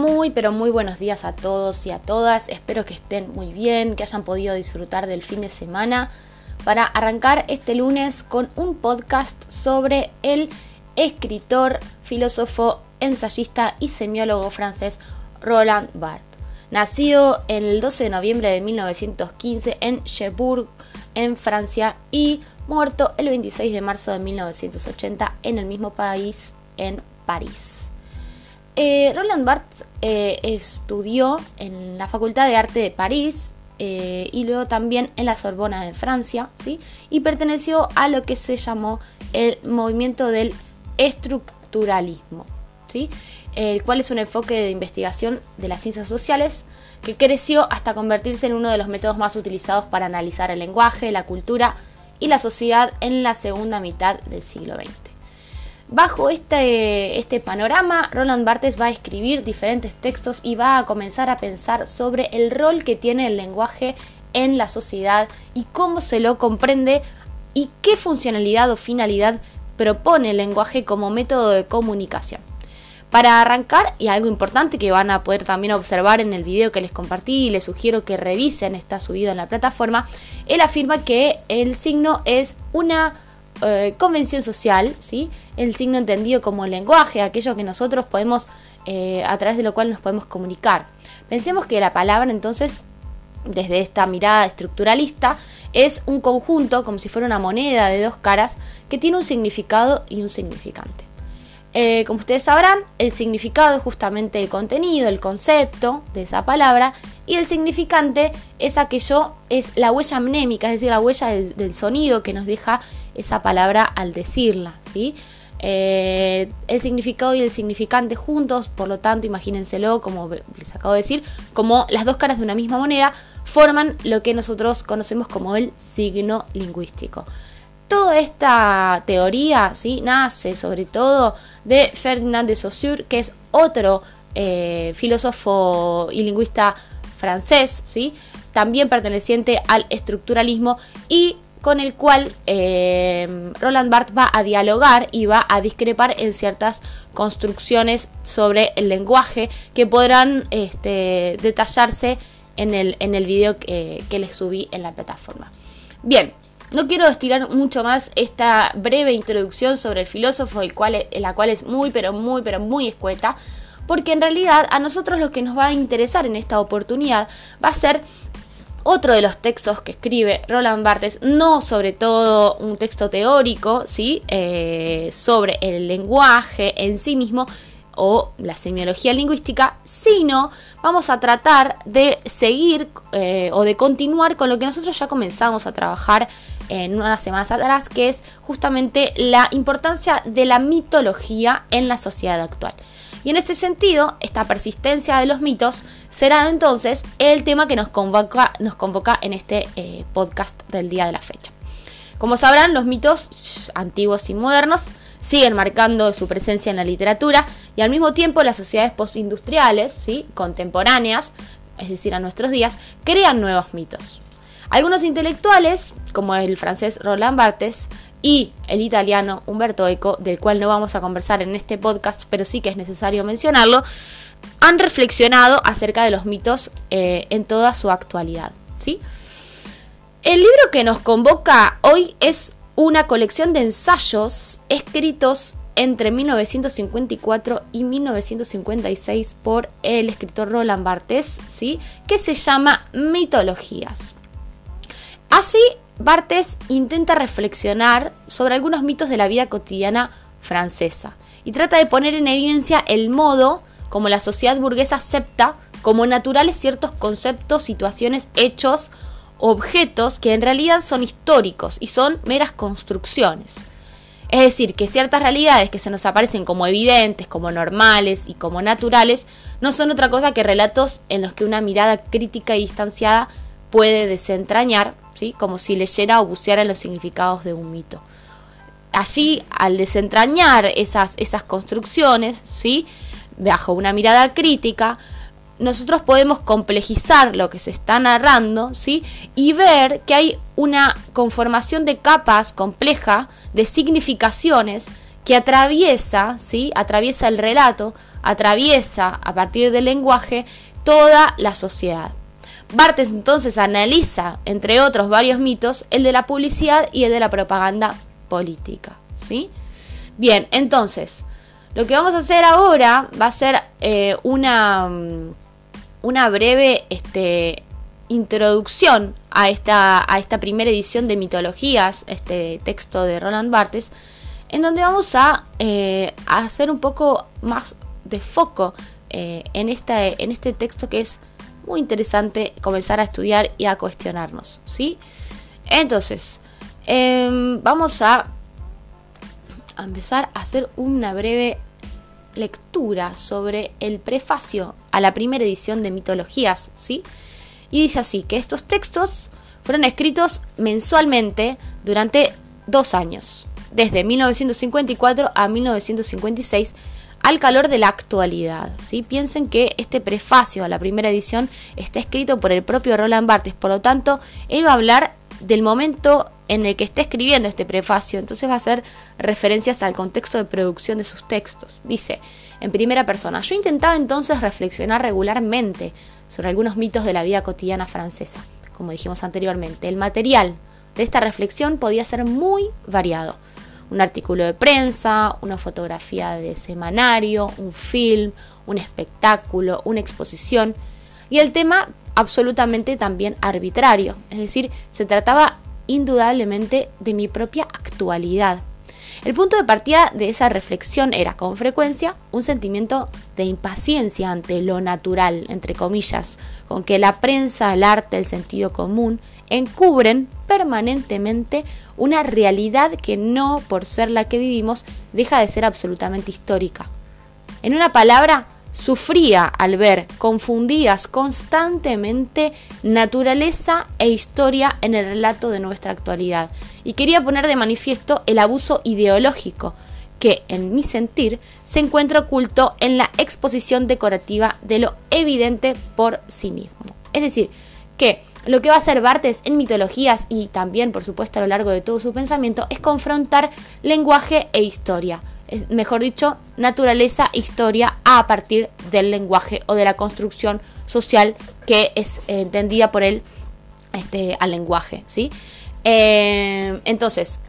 Muy pero muy buenos días a todos y a todas. Espero que estén muy bien, que hayan podido disfrutar del fin de semana para arrancar este lunes con un podcast sobre el escritor, filósofo, ensayista y semiólogo francés Roland Barthes. Nacido el 12 de noviembre de 1915 en Cherbourg, en Francia, y muerto el 26 de marzo de 1980 en el mismo país, en París. Eh, Roland Barthes eh, estudió en la Facultad de Arte de París eh, y luego también en la Sorbona de Francia, ¿sí? y perteneció a lo que se llamó el movimiento del estructuralismo, ¿sí? el cual es un enfoque de investigación de las ciencias sociales que creció hasta convertirse en uno de los métodos más utilizados para analizar el lenguaje, la cultura y la sociedad en la segunda mitad del siglo XX. Bajo este, este panorama, Roland Barthes va a escribir diferentes textos y va a comenzar a pensar sobre el rol que tiene el lenguaje en la sociedad y cómo se lo comprende y qué funcionalidad o finalidad propone el lenguaje como método de comunicación. Para arrancar, y algo importante que van a poder también observar en el video que les compartí y les sugiero que revisen, está subido en la plataforma, él afirma que el signo es una eh, convención social, ¿sí? el signo entendido como lenguaje, aquello que nosotros podemos, eh, a través de lo cual nos podemos comunicar. Pensemos que la palabra entonces, desde esta mirada estructuralista, es un conjunto, como si fuera una moneda de dos caras, que tiene un significado y un significante. Eh, como ustedes sabrán, el significado es justamente el contenido, el concepto de esa palabra, y el significante es aquello, es la huella mnémica, es decir, la huella del, sonido que nos deja esa palabra al decirla. ¿sí? Eh, el significado y el significante juntos, por lo tanto, imagínenselo, como les acabo de decir, como las dos caras de una misma moneda, forman lo que nosotros conocemos como el signo lingüístico. Toda esta teoría ¿sí? nace sobre todo de Ferdinand de Saussure, que es otro eh, filósofo y lingüista francés, ¿sí? también perteneciente al estructuralismo y con el cual eh, Roland Barthes va a dialogar y va a discrepar en ciertas construcciones sobre el lenguaje que podrán este, detallarse en el, en el video que, les subí en la plataforma. Bien, no quiero estirar mucho más esta breve introducción sobre el filósofo, cual, la cual es muy, pero muy, pero muy escueta, porque en realidad a nosotros lo que nos va a interesar en esta oportunidad va a ser otro de los textos que escribe Roland Barthes, no sobre todo un texto teórico, ¿sí? Eh, sobre el lenguaje en sí mismo o la semiología lingüística, sino vamos a tratar de seguir eh, o de continuar con lo que nosotros ya comenzamos a trabajar en unas semanas atrás, que es justamente la importancia de la mitología en la sociedad actual. Y en ese sentido, esta persistencia de los mitos será entonces el tema que nos convoca, nos convoca en este eh, podcast del día de la fecha. Como sabrán, los mitos antiguos y modernos siguen marcando su presencia en la literatura y al mismo tiempo las sociedades postindustriales, contemporáneas, es decir, a nuestros días, crean nuevos mitos. Algunos intelectuales, como el francés Roland Barthes y el italiano Umberto Eco, del cual no vamos a conversar en este podcast, pero sí que es necesario mencionarlo, han reflexionado acerca de los mitos eh, en toda su actualidad. ¿sí? El libro que nos convoca hoy es una colección de ensayos escritos entre 1954 y 1956 por el escritor Roland Barthes, ¿sí? que se llama Mitologías. Allí, Barthes intenta reflexionar sobre algunos mitos de la vida cotidiana francesa y trata de poner en evidencia el modo como la sociedad burguesa acepta como naturales ciertos conceptos, situaciones, hechos, objetos que en realidad son históricos y son meras construcciones. Es decir, que ciertas realidades que se nos aparecen como evidentes, como normales y como naturales, no son otra cosa que relatos en los que una mirada crítica y distanciada puede desentrañar como si leyera o buceara en los significados de un mito. Allí, al desentrañar esas, esas construcciones, ¿sí? bajo una mirada crítica, nosotros podemos complejizar lo que se está narrando, ¿sí? Y ver que hay una conformación de capas compleja de significaciones que atraviesa, ¿sí? atraviesa el relato, atraviesa a partir del lenguaje toda la sociedad. Bartes entonces analiza, entre otros varios mitos, el de la publicidad y el de la propaganda política. ¿sí? Bien, entonces, lo que vamos a hacer ahora va a ser eh, una, mm, una breve este, introducción a esta, a esta primera edición de Mitologías, este texto de Roland Barthes, en donde vamos a, eh, hacer un poco más de foco eh, en, esta, en este texto que es muy interesante comenzar a estudiar y a cuestionarnos, ¿sí? Entonces, em, vamos a, a empezar a hacer una breve lectura sobre el prefacio a la primera edición de Mitologías, ¿sí? Y dice así, que estos textos fueron escritos mensualmente durante dos años, desde 1954 a 1956, al calor de la actualidad. ¿sí? Piensen que este prefacio a la primera edición está escrito por el propio Roland Barthes, por lo tanto, él va a hablar del momento en el que está escribiendo este prefacio, entonces va a hacer referencias al contexto de producción de sus textos. Dice, en primera persona, yo intentaba entonces reflexionar regularmente sobre algunos mitos de la vida cotidiana francesa, como dijimos anteriormente. El material de esta reflexión podía ser muy variado un artículo de prensa, una fotografía de semanario, un film, un espectáculo, una exposición y el tema absolutamente también arbitrario, es decir, se trataba indudablemente de mi propia actualidad. El punto de partida de esa reflexión era, con frecuencia, un sentimiento de impaciencia ante lo natural, entre comillas, con que la prensa, el arte, el sentido común encubren permanentemente una realidad que no, por ser la que vivimos, deja de ser absolutamente histórica. En una palabra, sufría al ver confundidas constantemente naturaleza e historia en el relato de nuestra actualidad y quería poner de manifiesto el abuso ideológico que, en mi sentir, se encuentra oculto en la exposición decorativa de lo evidente por sí mismo. Es decir, que lo que va a hacer Bartes en mitologías y también, por supuesto, a lo largo de todo su pensamiento es confrontar lenguaje e historia. Mejor dicho, naturaleza historia a partir del lenguaje o de la construcción social que es entendida por él este, al lenguaje. ¿sí? Eh, entonces,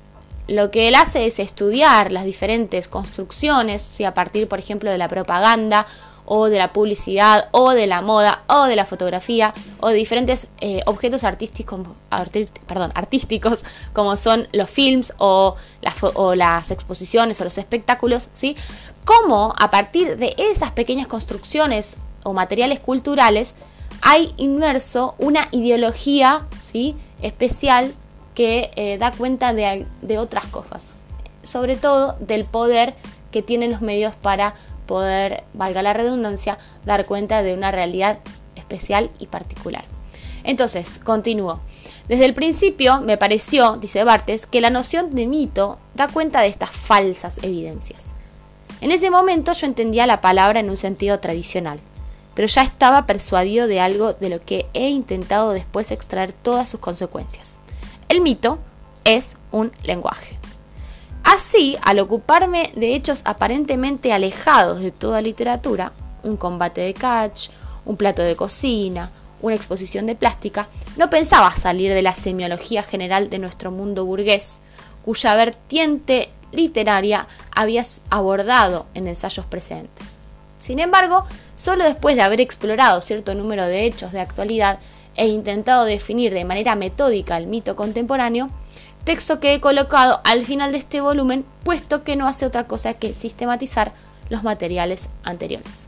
lo que él hace es estudiar las diferentes construcciones, ¿sí? a partir, por ejemplo, de la propaganda o de la publicidad o de la moda o de la fotografía o de diferentes eh, objetos artísticos, artísticos como son los films o las, o las exposiciones o los espectáculos, ¿sí? Cómo a partir de esas pequeñas construcciones o materiales culturales hay inmerso una ideología ¿sí? especial que eh, da cuenta de, de otras cosas, sobre todo del poder que tienen los medios para poder, valga la redundancia, dar cuenta de una realidad especial y particular. Entonces, continúo. Desde el principio me pareció, dice Bartes, que la noción de mito da cuenta de estas falsas evidencias. En ese momento yo entendía la palabra en un sentido tradicional, pero ya estaba persuadido de algo de lo que he intentado después extraer todas sus consecuencias. El mito es un lenguaje. Así, al ocuparme de hechos aparentemente alejados de toda literatura, un combate de catch, un plato de cocina, una exposición de plástica, no pensaba salir de la semiología general de nuestro mundo burgués, cuya vertiente literaria había abordado en ensayos precedentes. Sin embargo, solo después de haber explorado cierto número de hechos de actualidad e intentado definir de manera metódica el mito contemporáneo, texto que he colocado al final de este volumen, puesto que no hace otra cosa que sistematizar los materiales anteriores.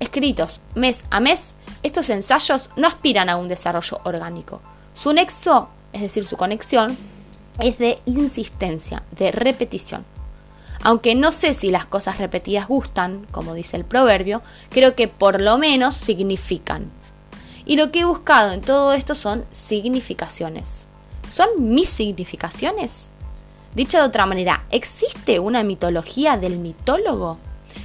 Escritos mes a mes, estos ensayos no aspiran a un desarrollo orgánico. Su nexo, es decir, su conexión, es de insistencia, de repetición. Aunque no sé si las cosas repetidas gustan, como dice el proverbio, creo que por lo menos significan. Y lo que he buscado en todo esto son significaciones son mis significaciones. Dicho de otra manera, ¿existe una mitología del mitólogo?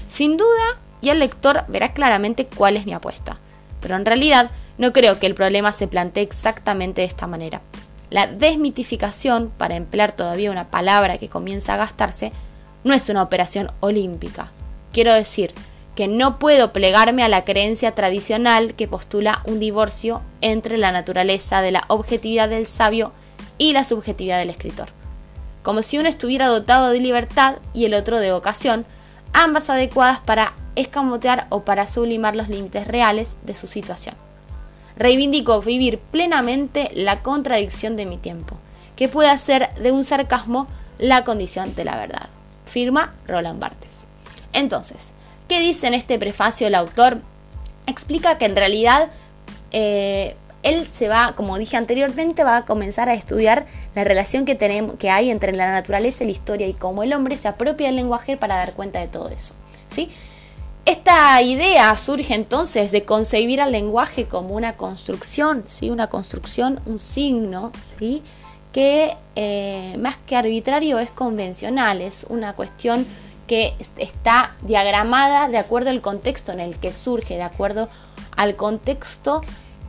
Sin duda, y el lector verá claramente cuál es mi apuesta. Pero en realidad, no creo que el problema se plantee exactamente de esta manera. La desmitificación, para emplear todavía una palabra que comienza a gastarse, no es una operación olímpica. Quiero decir que no puedo plegarme a la creencia tradicional que postula un divorcio entre la naturaleza de la objetividad del sabio y la subjetividad del escritor. Como si uno estuviera dotado de libertad y el otro de vocación, ambas adecuadas para escamotear o para sublimar los límites reales de su situación. Reivindico vivir plenamente la contradicción de mi tiempo, que puede hacer de un sarcasmo la condición de la verdad. Firma Roland Barthes. Entonces, ¿qué dice en este prefacio el autor? Explica que en realidad eh, él se va, como dije anteriormente, va a comenzar a estudiar la relación que, tenemos, que hay entre la naturaleza la historia y cómo el hombre se apropia del lenguaje para dar cuenta de todo eso. ¿sí? Esta idea surge entonces de concebir al lenguaje como una construcción, ¿sí? una construcción, un signo, ¿sí? que eh, más que arbitrario es convencional, es una cuestión que está diagramada de acuerdo al contexto en el que surge, de acuerdo al contexto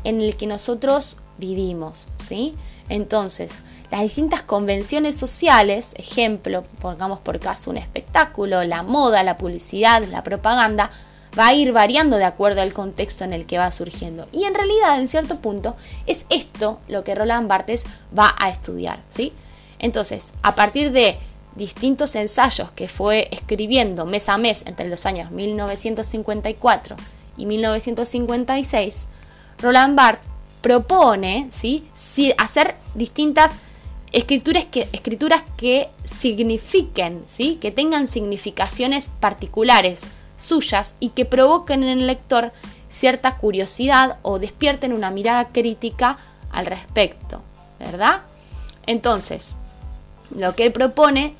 en el que nosotros vivimos, ¿sí? Entonces, las distintas convenciones sociales, ejemplo, pongamos por caso un espectáculo, la moda, la publicidad, la propaganda, va a ir variando de acuerdo al contexto en el que va surgiendo. Y en realidad, en cierto punto, es esto lo que Roland Barthes va a estudiar, ¿sí? Entonces, a partir de distintos ensayos que fue escribiendo mes a mes entre los años 1954 y 1956, Roland Barthes propone ¿sí? hacer distintas escrituras que, escrituras que signifiquen, ¿sí? que tengan significaciones particulares suyas y que provoquen en el lector cierta curiosidad o despierten una mirada crítica al respecto, ¿verdad? Entonces, lo que él propone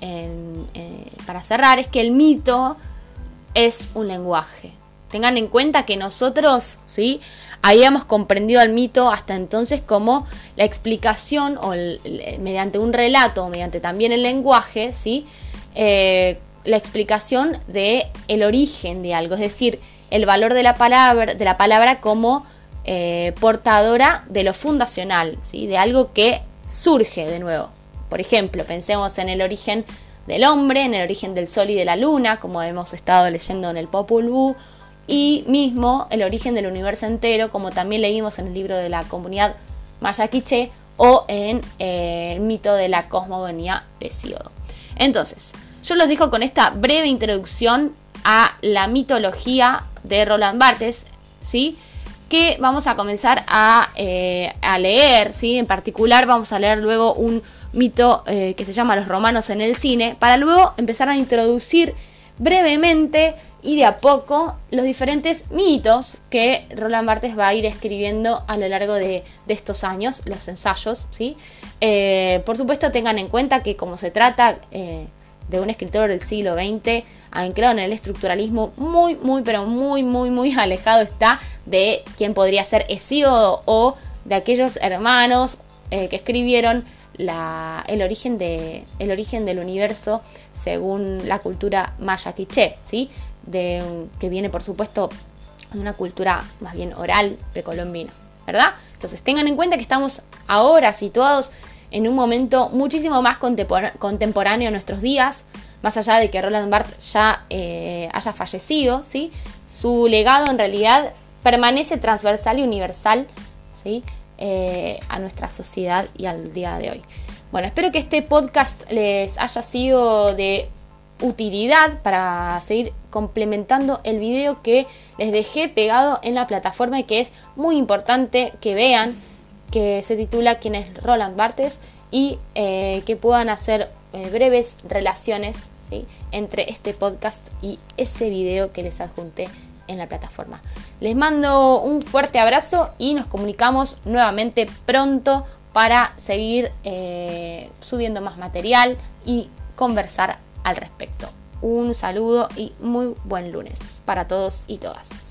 eh, para cerrar es que el mito es un lenguaje. Tengan en cuenta que nosotros, ¿sí? Habíamos comprendido el mito hasta entonces como la explicación o mediante un relato, mediante también el lenguaje, ¿sí? Eh, la explicación de el origen de algo, es decir, el valor de la palabra, de la palabra como eh, portadora de lo fundacional, ¿sí? de algo que surge de nuevo. Por ejemplo, pensemos en el origen del hombre, en el origen del sol y de la luna, como hemos estado leyendo en el Popol Vuh, y mismo el origen del universo entero, como también leímos en el libro de la comunidad Maya Quiche o en eh, el mito de la cosmogonía de Siodo. Entonces, yo los dejo con esta breve introducción a la mitología de Roland Barthes, ¿sí? que vamos a comenzar a, eh, leer, ¿sí? en particular vamos a leer luego un mito eh, que se llama Los romanos en el cine, para luego empezar a introducir brevemente y de a poco los diferentes mitos que Roland Barthes va a ir escribiendo a lo largo de, estos años, los ensayos, ¿sí? Eh, por supuesto tengan en cuenta que como se trata eh, de un escritor del siglo XX, anclado en el estructuralismo, muy, muy, pero muy, muy, muy alejado está de quien podría ser Hesíodo o de aquellos hermanos eh, que escribieron el, origen de, el origen del universo según la cultura maya quiché, ¿sí? De, que viene por supuesto de una cultura más bien oral precolombina, ¿verdad? Entonces tengan en cuenta que estamos ahora situados en un momento muchísimo más contemporáneo en nuestros días, más allá de que Roland Barthes ya eh, haya fallecido, ¿sí? su legado en realidad permanece transversal y universal ¿sí? Eh, a nuestra sociedad y al día de hoy. Bueno, espero que este podcast les haya sido de utilidad para seguir complementando el video que les dejé pegado en la plataforma y que es muy importante que vean que se titula quién es Roland Barthes y eh, que puedan hacer eh, breves relaciones entre este podcast y ese video que les adjunté en la plataforma. Les mando un fuerte abrazo y nos comunicamos nuevamente pronto para seguir eh, subiendo más material y conversar al respecto. Un saludo y muy buen lunes para todos y todas.